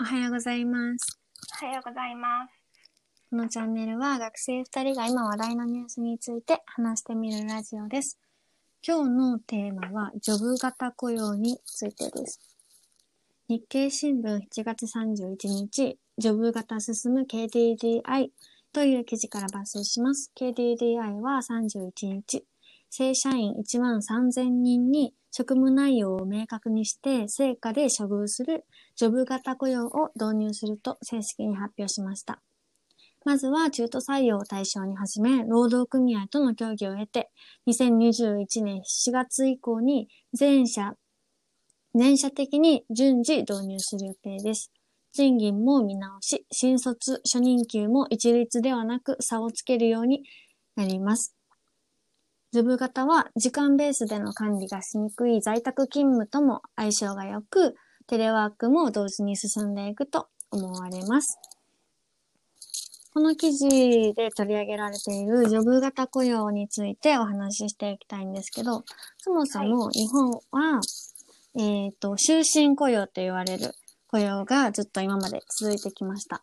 おはようございます。おはようございます。このチャンネルは学生2人が今話題のニュースについて話してみるラジオです。今日のテーマはジョブ型雇用についてです。日経新聞7月31日、ジョブ型進む KDDI という記事から抜粋します。KDDI は31日、正社員1万3000人に職務内容を明確にして成果で処遇するジョブ型雇用を導入すると正式に発表しました。まずは中途採用を対象に始め、労働組合との協議を得て、2021年7月以降に全社、全社的に順次導入する予定です。賃金も見直し、新卒、初任給も一律ではなく差をつけるようになります。ジョブ型は時間ベースでの管理がしにくい在宅勤務とも相性が良く、テレワークも同時に進んでいくと思われます。この記事で取り上げられているジョブ型雇用についてお話ししていきたいんですけど、そもそも日本は、えっ、と、終身雇用と言われる雇用がずっと今まで続いてきました。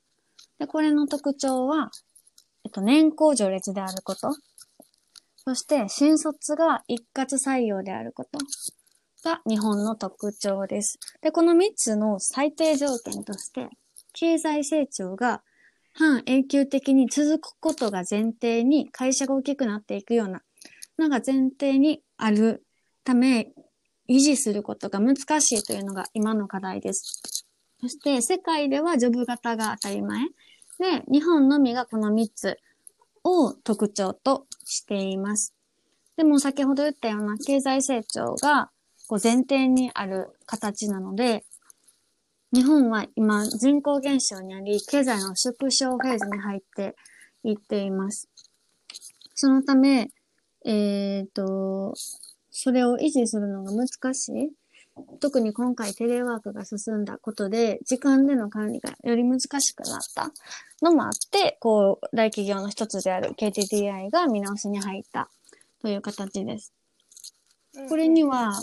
で、これの特徴は、えっと、年功序列であること。そして、新卒が一括採用であることが日本の特徴です。で、この3つの最低条件として、経済成長が半永久的に続くことが前提に会社が大きくなっていくようなのが前提にあるため、維持することが難しいというのが今の課題です。そして世界ではジョブ型が当たり前。で、日本のみがこの3つを特徴としています。でも先ほど言ったような経済成長がこう前提にある形なので、日本は今人口減少にあり、経済の縮小フェーズに入っていっています。そのため、えっ、と、それを維持するのが難しい。特に今回テレワークが進んだことで、時間での管理がより難しくなったのもあって、こう、大企業の一つである KTDI が見直しに入ったという形です。これには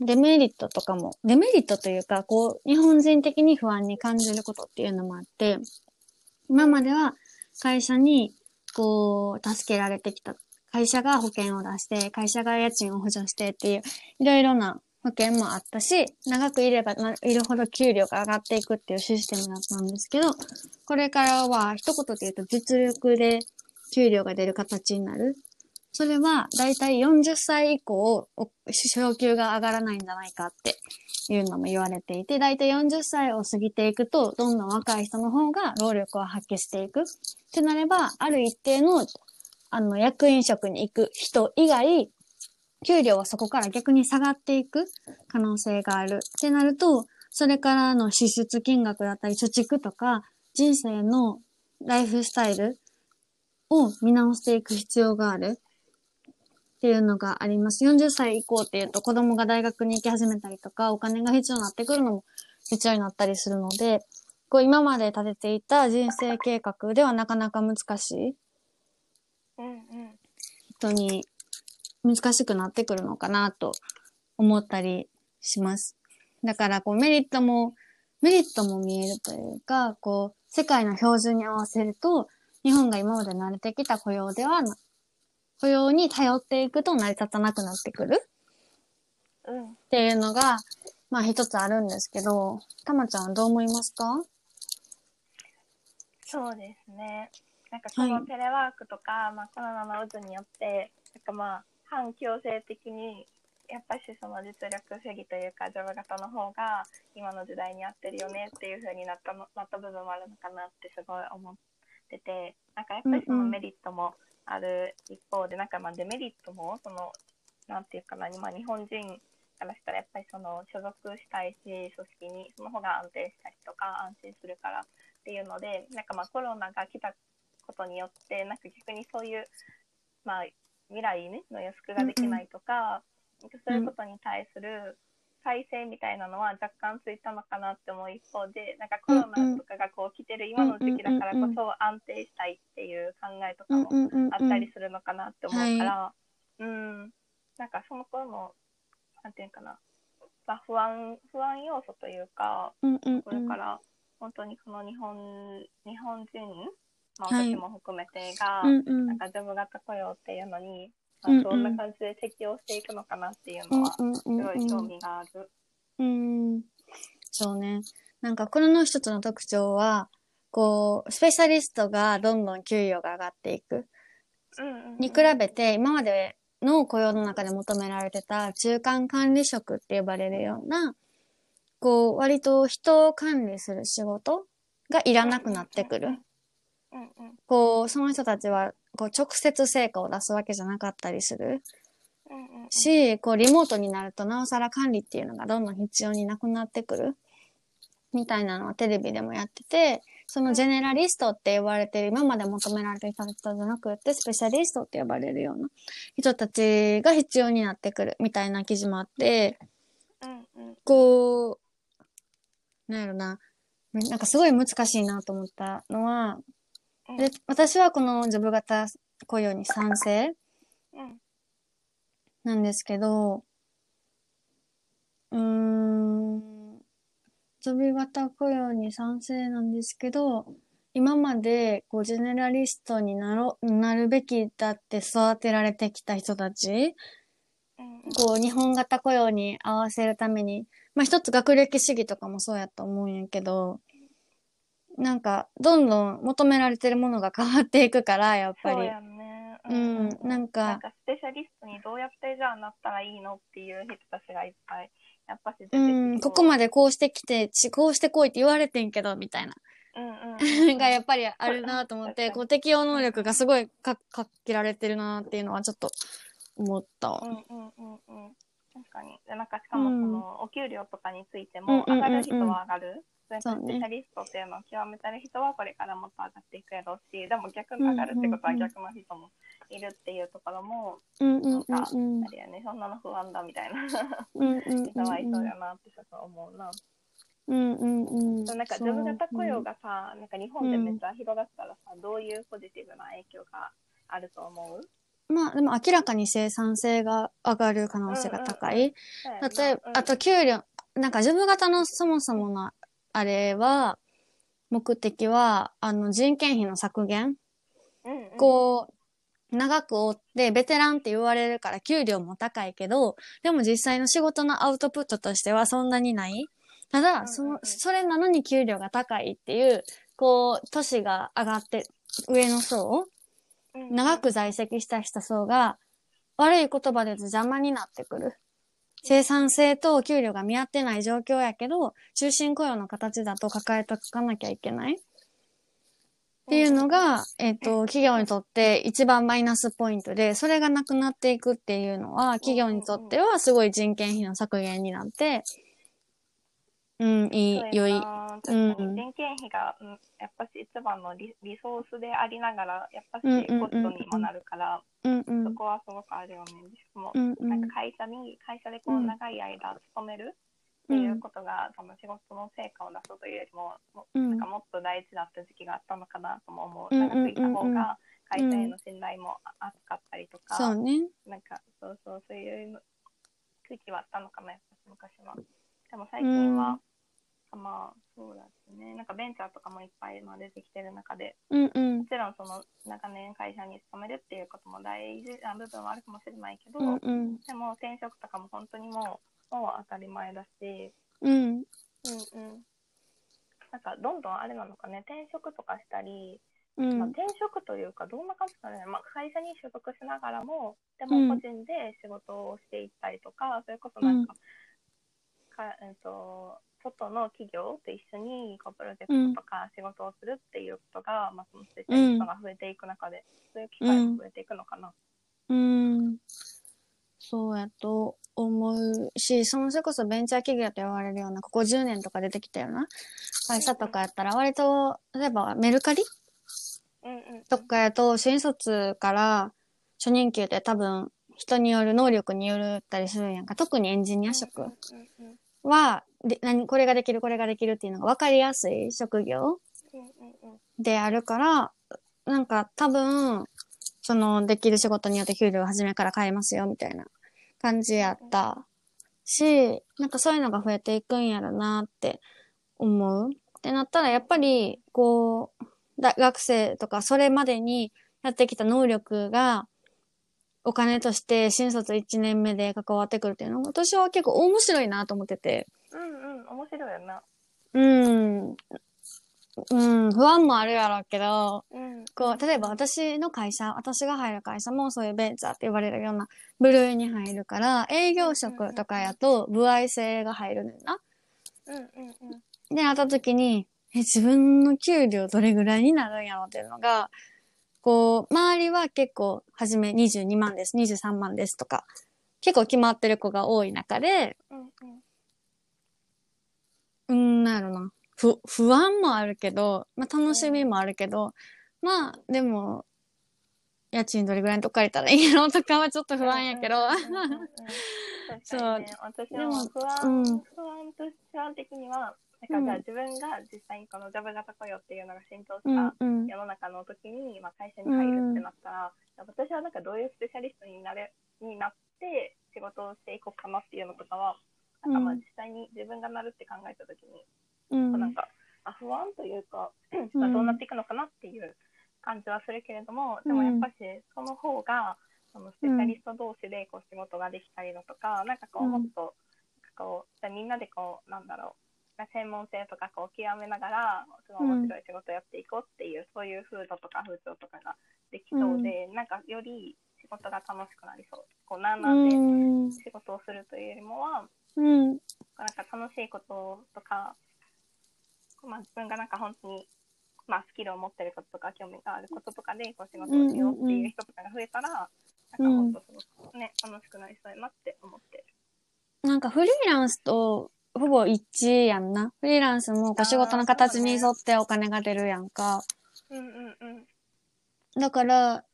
デメリットとかも、デメリットというか、こう、日本人的に不安に感じることっていうのもあって、今までは会社に、こう、助けられてきた。会社が保険を出して、会社が家賃を補助してっていう、いろいろな保険もあったし、長くいればいるほど給料が上がっていくっていうシステムだったんですけど、これからは一言で言うと実力で給料が出る形になる。それはだいたい40歳以降、昇給が上がらないんじゃないかっていうのも言われていて、だいたい40歳を過ぎていくと、どんどん若い人の方が労力を発揮していく。ってなれば、ある一定の、あの、役員職に行く人以外、給料はそこから逆に下がっていく可能性がある。ってなると、それからの支出金額だったり、貯蓄とか、人生のライフスタイルを見直していく必要がある。っていうのがあります。40歳以降っていうと子供が大学に行き始めたりとか、お金が必要になってくるのも必要になったりするので、こう今まで立てていた人生計画ではなかなか難しいうんうん。人に難しくなってくるのかなと思ったりします。だからこうメリットも、メリットも見えるというか、こう世界の標準に合わせると、日本が今まで慣れてきた雇用ではな雇用に頼っていくと成り立たなくなってくるうん。っていうのが、まあ一つあるんですけど、たまちゃんはどう思いますか？そうですね。なんかそはいのテレワークとか、まあコロナの渦によって、なんかまあ反強制的に、やっぱしその実力主義というか、ジョブ型の方が今の時代に合ってるよねっていう風になったのなった部分もあるのかなってすごい思ってて、なんかやっぱりそのメリットもある一方で、なんかまあデメリットも、その、なんていうかな、まあ日本人からしたらやっぱりその所属したいし、組織にその方が安定したりとか安心するからっていうので、なんかまあコロナが来たことによって、なんか逆にそういう、まあ未来、ね、の予測ができないとか、なんかそういうことに対する体制みたいなのは若干ついたのかなって思う一方で、なんかコロナとかがこう来てる今の時期だからこそ安定したいっていう考えとかもあったりするのかなって思うから、うん、なんかその頃の、なんていうかな、まあ、不安、不安要素というか、これから本当にこの日本日本人、まあ、はい。私も含めてが、うんうん。なんかジョブ型雇用っていうのに、うんうんまあ、どんな感じで適応していくのかなっていうのは、すごい興うん味がある。うん。そうね。なんか、これの一つの特徴は、こう、スペシャリストがどんどん給与が上がっていく。に比べて、今までの雇用の中で求められてた中間管理職って呼ばれるような、こう、割と人を管理する仕事がいらなくなってくる。こう、その人たちは、こう、直接成果を出すわけじゃなかったりする。し、こう、リモートになると、なおさら管理っていうのがどんどん必要になくなってくる。みたいなのはテレビでもやってて、そのジェネラリストって呼ばれてる、今まで求められていた人じゃなくって、スペシャリストって呼ばれるような人たちが必要になってくるみたいな記事もあって、こう、なんやろな、なんかすごい難しいなと思ったのは、うんで私はこのジョブ型雇用に賛成うん。なんですけど、うーん、ジョブ型雇用に賛成なんですけど、今まで、こう、ジェネラリストになろ、なるべきだって育てられてきた人たち、うん。こう、日本型雇用に合わせるために、まあ一つ学歴主義とかもそうやと思うんやけど、なんか、どんどん求められてるものが変わっていくから、やっぱり。そうやね。うんなんかなんかスペシャリストにどうやってじゃあなったらいいのっていう人たちがいっぱい、やっぱし出てきうそう。ん、ここまでこうしてきて、ちこうしてこいって言われてんけど、みたいな。うんうんうん がやっぱりあるなと思って、こう適応能力がすごいか、かけられてるなっていうのはちょっと思ったわうん。うんうんうん。確かに。でなんかしかもその、お給料とかについても、上がる人は上がる。そうね。スペシャリストっていうのを極めてる人はこれからもっと上がっていくやろうし、でも逆に上がるってことは逆の人もいるっていうところも、うなんか、うん。あれやね、そんなの不安だみたいな。人はいそうやなってちょっと思うな。うんうんなんかジョブ型雇用がさ、なんか日本でめっちゃ広がったらさ、どういうポジティブな影響があると思う？まあでも明らかに生産性が上がる可能性が高い。例えば、あと、給料、なんかジョブ型のそもそものあれは、目的は、あの人件費の削減。うんうんうん、こう、長く追って、ベテランって言われるから給料も高いけど、でも実際の仕事のアウトプットとしてはそんなにない。ただ、その、それなのに給料が高いっていう、こう、年が上がって、上の層、長く在籍した人層が、悪い言葉で邪魔になってくる。生産性と給料が見合ってない状況やけど、終身雇用の形だと抱えとかなきゃいけない。っていうのが、えっ、と、企業にとって一番マイナスポイントで、それがなくなっていくっていうのは、企業にとってはすごい人件費の削減になって、うん、いい、良い。うん人件費が、うん、やっぱし一番のリリソースでありながら、やっぱしコストにもなるから、うんうんそ。こはすごくあるよね。も、うんうんなんか会社に、会社でこううん長い間勤めるっていうことが、その仕事の成果を出すというよりも、もうんなんかもっと大事だった時期があったのかなとも思う。長くいた方が会社への信頼も厚かったりとか、そうね。なんかそうそうそういう空気はあったのかな、やっぱ昔は。でも最近は、まあそうだしね、なんかベンチャーとかもいっぱい今出てきてる中で、うんうんも。ちろんその長年会社に勤めるっていうことも大事な部分はあるかもしれないけど、うんうん。でも転職とかも本当にもうもう当たり前だし、うん。うんうん。なんかどんどんあれなのかね、転職とかしたり、うん。まあ、転職というかどんな感じかね、まあ、会社に所属しながらも、でうんも個人で仕事をしていったりとか、それこそなんか、かえっと外の企業と一緒にこうプロジェクトとか仕事をするっていうことが、まあ、そのスペシャリストが増えていく中で、そういう機会も増えていくのかな。うん。そうやと思うし、そのそれこそベンチャー企業と言われるような、ここ10年とか出てきたような会社とかやったら、割と、例えばメルカリ？うんうんとかやと、新卒から初任給って多分、人による能力によるったりするんやんか。特にエンジニア職。うんうんうんは、で何、これができる、これができるっていうのが分かりやすい職業であるから、なんか多分、そのできる仕事によって給料を初めから変えますよ、みたいな感じやったし、なんかそういうのが増えていくんやろなって思う。ってなったら、やっぱり、こう、大学生とか、それまでにやってきた能力が、お金として新卒1年目で関わってくるっていうのが、私は結構面白いなと思ってて。うんうん、面白いよな。うん。うん、不安もあるやろうけど、うん。こう、例えば私の会社、私が入る会社もそういうベンチャーって呼ばれるような部類に入るから、営業職とかやと、歩合制が入るねんな。うんうんうん。で、なった時に、え、自分の給料どれぐらいになるんやろっていうのが、こう、周りは結構、はじめ22万です、23万ですとか、結構決まってる子が多い中で、うんうん。なんやろな。不、不安もあるけど、まあ楽しみもあるけど、まあ、でも、家賃どれぐらいのとこ借りたらいいんやろとかはちょっと不安やけど。うんうね、私でもも不安、うん不安と不安的には、なんかじゃあうん自分が実際にこのジョブ型雇用っていうのが浸透しうんたうん。世の中の時に、まあ、会社に入るってなったら、私はなんかどういうスペシャリストになれになって仕事をしていこうかなっていうのとかは、なんかまあうん。実際に自分がなるって考えた時に、うん。なんかあ不安というか、どうなっていくのかなっていう感じはするけれども、でもやっぱしその方がそのスペシャリスト同士でこう仕事ができたりだとか、なんかこううん。もっとなんかこうじゃあみんなでこうなんだろう専門性とかこう極めながらすごい面白い仕事をやっていこうっていう、そういう風土とか風潮とかができそうで、なんかより仕事が楽しくなりそうこうなんなんでうん。仕事をするというよりもは、うん。なんか楽しいこととか、まあ、自分がなんか本当に、まあ、スキルを持ってることとか興味があることとかでこう仕事をしようっていう人とかが増えたら、なんかもっとすごくね、楽しくなりそうやなって思ってる。なんかフリーランスとほぼ一致やんな。フリーランスもこう仕事の形に沿ってお金が出るやんか。うんうんうん。だから、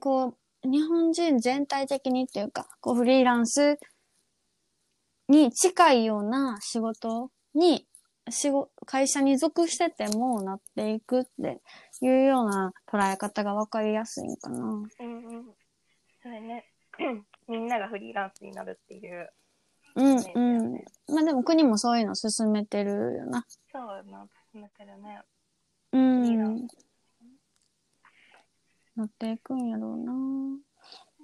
こう、日本人全体的にっていうか、こうフリーランスに近いような仕事に、仕事、会社に属しててもなっていくっていうような捉え方がわかりやすいんかな。うんうん。それね、みんながフリーランスになるっていう、うんねうん。まあでも国もそういうの進めてるよな。そうやな、進めてるね。うん。なっていくんやろうな。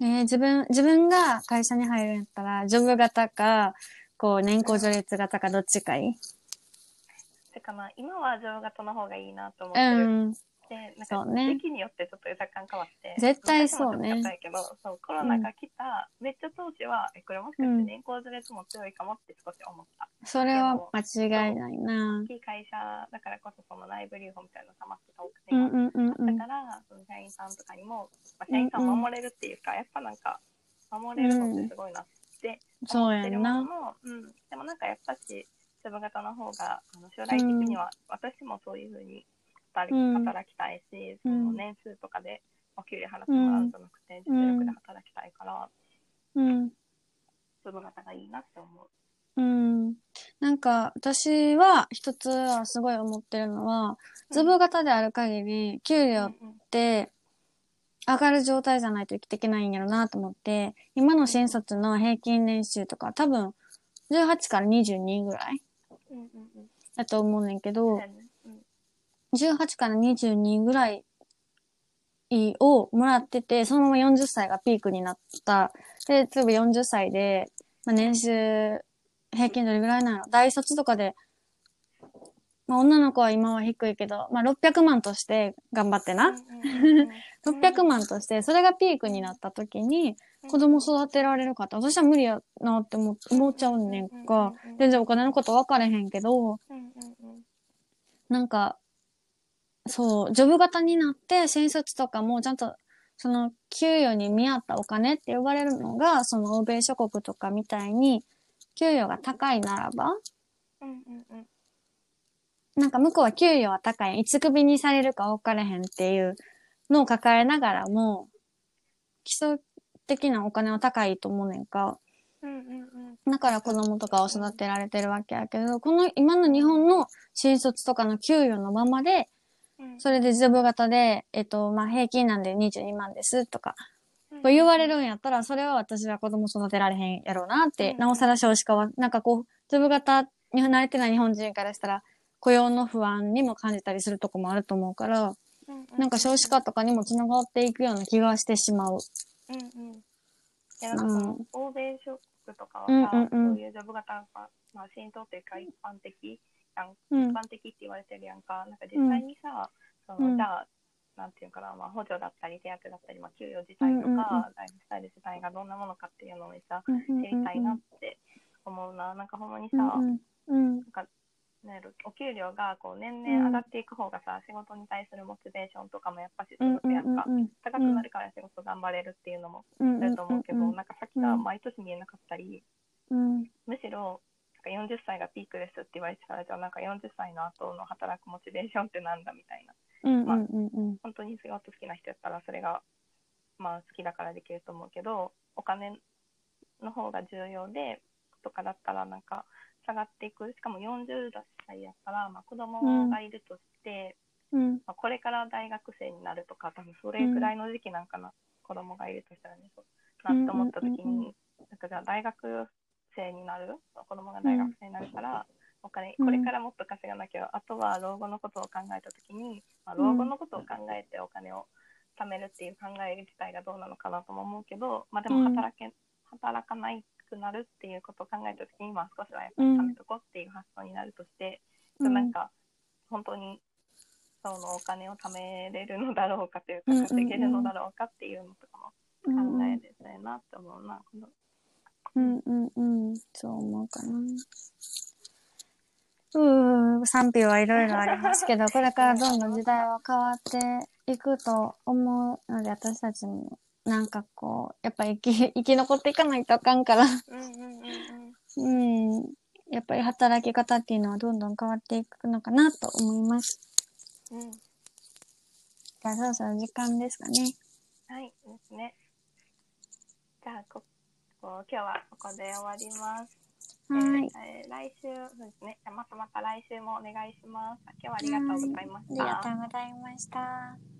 ねえ自分、自分が会社に入るんやったら、ジョブ型か、こう、年功序列型かどっちかい？いてかまあ、今は上型の方がいいなと思ってる。うん。で、なんか時期によってちょっと若干変わって。絶対そうね昔もちょっとやったけど、そう、コロナが来た、めっちゃ当時は、え、これもしかして年功序列も強いかもって少し思った。それは間違いないな。大きい会社だからこそ、その内部留保みたいなの溜まってた多くて。だから、その社員さんとかにも、まあ、社員さんを守れるっていうか、やっぱなんか、守れるのってすごいなってそうや思ってるもの。も、うん、でもなんかやっぱし、ジョブ型の方が、あの将来的には、私もそういうふうに働き,、たいし、そうん。の年数とかでお給料払ってもらうん。じゃなくて、うん実力で働きたいから、うん。ジョブ型がいいなって思う。うん。なんか、私は一つはすごい思ってるのは、ズブ型である限り、給料って上がる状態じゃないと生きていけないんやろなと思って、今の新卒の平均年収とか多分18から22ぐらいだと思うねんけど18から22ぐらいをもらってて、そのまま40歳がピークになった。で、例えば40歳で、まあ、年収平均どれぐらいなの？大卒とかで、まあ、女の子は今は低いけど、まあ、600万として頑張ってな。うんうんうん600万として、それがピークになった時に、子供育てられるかって、私は無理やなって思思っちゃうねんか。全然お金のこと分かれへんけど、なんか、そう、ジョブ型になって、新卒とかもちゃんと、その、給与に見合ったお金って呼ばれるのが、その欧米諸国とかみたいに、給与が高いならば、うんうんうんなんか向こうは給与は高い。いつ首にされるか分かれへんっていうのを抱えながらも、基礎的なお金は高いと思うねんか。うんうんうんだから子供とかを育てられてるわけやけど、この今の日本の新卒とかの給与のままで、うんそれでジョブ型で、えっと、まあ、平均なんで22万ですとか、こう言われるんやったら、それは私は子供育てられへんやろうなって、うん。なおさら少子化は、なんかこう、ジョブ型に慣れてない日本人からしたら、雇用の不安にも感じたりするとこもあると思うから、なんか少子化とかにもつながっていくような気がしてしまう。うんうん。いや、なんか欧米諸国とかはうんさ、うんうん。そういうジョブ型が、まあ、浸透というか一般的やん、うん。一般的って言われてるやんか。なんか実際にさ、その、うん。じゃあ、なんていうかな、まあ、補助だったり、手当だったり、まあ、給与自体とか、ライフスタイル自体がどんなものかっていうのをめっちゃ知りたいなって思うな。なんかほんまにさ、なんか、なんお給料がこう年々上がっていく方がさ、仕事に対するモチベーションとかもやっぱしすうんごくやんか、うん高くなるから仕事頑張れるっていうのもうんあると思うけど、うんなんか先が毎年見えなかったり、うん。むしろなんか40歳がピークですって言われてたら、じゃあなんか40歳の後の働くモチベーションってなんだみたいな。うんうんうん本当に仕事好きな人やったらそれがまあ好きだからできると思うけどお金の方が重要でとかだったらなんか下がっていく。しかも40歳やったら、まあ、子供がいるとして、うん。まあ、これから大学生になるとか多分それぐらいの時期なんかな、子供がいるとしたらねそう。なって思った時に、うん。うんうんうんなんかじゃあ大学生になる子供が大学生になるから、お金うん。これからもっと稼がなきゃ、あとは老後のことを考えた時に、まあ、老後のことを考えてお金を貯めるっていう考え自体がどうなのかなとも思うけど、まあ、でも働け、働かないくなるっていうことを考えた時に、まあ、少しはやっぱり貯めとこうっていう発想になるとして、うんなんか本当にそのお金を貯めれるのだろうかというかうん。うんうん稼げるのだろうかっていうのとかもうん。考えてたいなって思うな。このうんうんうんそう思うかな。うー賛否はいろいろありますけどこれからどんどん時代は変わっていくと思うので私たちもなんかこうやっぱ生き生き残っていかないとあかんから。うんうんうんうんうん。やっぱり働き方っていうのはどんどん変わっていくのかなと思います。うん。じゃあそろそろ時間ですかね。はい、ですね。じゃあここ今日はここで終わります。はいえー来週、そうですね。じゃあまたまた来週もお願いします。今日はありがとうございました。ありがとうございました。